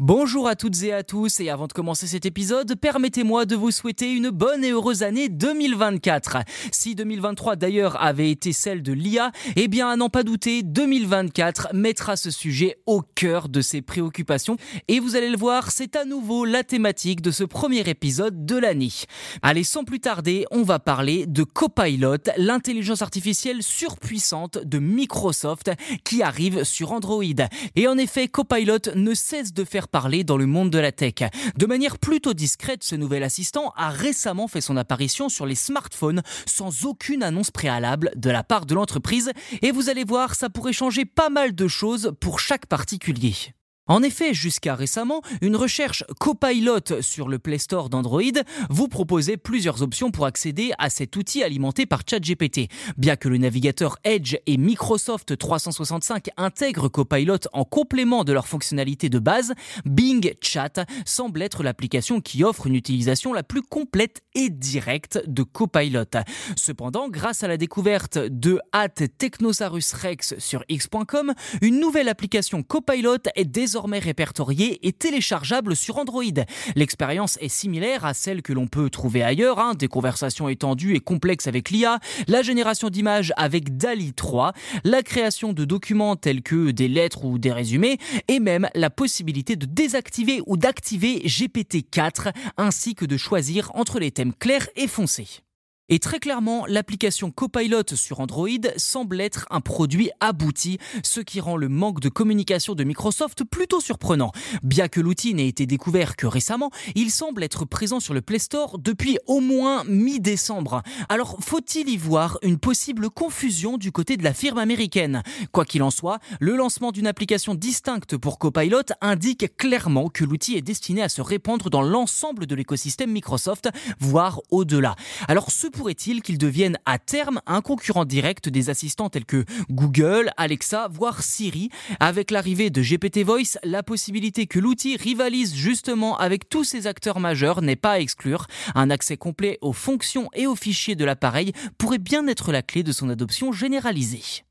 Bonjour à toutes et à tous et avant de commencer cet épisode, permettez-moi de vous souhaiter une bonne et heureuse année 2024. Si 2023 d'ailleurs avait été celle de l'IA, eh bien à n'en pas douter, 2024 mettra ce sujet au cœur de ses préoccupations et vous allez le voir, c'est à nouveau la thématique de ce premier épisode de l'année. Allez, sans plus tarder, on va parler de Copilot, l'intelligence artificielle surpuissante de Microsoft qui arrive sur Android. Et en effet, Copilot ne cesse de faire parler dans le monde de la tech. De manière plutôt discrète, ce nouvel assistant a récemment fait son apparition sur les smartphones sans aucune annonce préalable de la part de l'entreprise et vous allez voir, ça pourrait changer pas mal de choses pour chaque particulier. En effet, jusqu'à récemment, une recherche Copilot sur le Play Store d'Android vous proposait plusieurs options pour accéder à cet outil alimenté par ChatGPT. Bien que le navigateur Edge et Microsoft 365 intègrent Copilot en complément de leur fonctionnalité de base, Bing Chat semble être l'application qui offre une utilisation la plus complète et directe de Copilot. Cependant, grâce à la découverte de Technosaurus Rex sur x.com, une nouvelle application Copilot est désormais désormais répertorié et téléchargeable sur Android. L'expérience est similaire à celle que l'on peut trouver ailleurs, hein, des conversations étendues et complexes avec l'IA, la génération d'images avec DALI 3, la création de documents tels que des lettres ou des résumés, et même la possibilité de désactiver ou d'activer GPT-4, ainsi que de choisir entre les thèmes clairs et foncés. Et très clairement, l'application Copilot sur Android semble être un produit abouti, ce qui rend le manque de communication de Microsoft plutôt surprenant. Bien que l'outil n'ait été découvert que récemment, il semble être présent sur le Play Store depuis au moins mi-décembre. Alors faut-il y voir une possible confusion du côté de la firme américaine? Quoi qu'il en soit, le lancement d'une application distincte pour Copilot indique clairement que l'outil est destiné à se répandre dans l'ensemble de l'écosystème Microsoft, voire au-delà. Alors ce pourrait-il qu'il devienne à terme un concurrent direct des assistants tels que Google, Alexa, voire Siri Avec l'arrivée de GPT Voice, la possibilité que l'outil rivalise justement avec tous ces acteurs majeurs n'est pas à exclure. Un accès complet aux fonctions et aux fichiers de l'appareil pourrait bien être la clé de son adoption généralisée.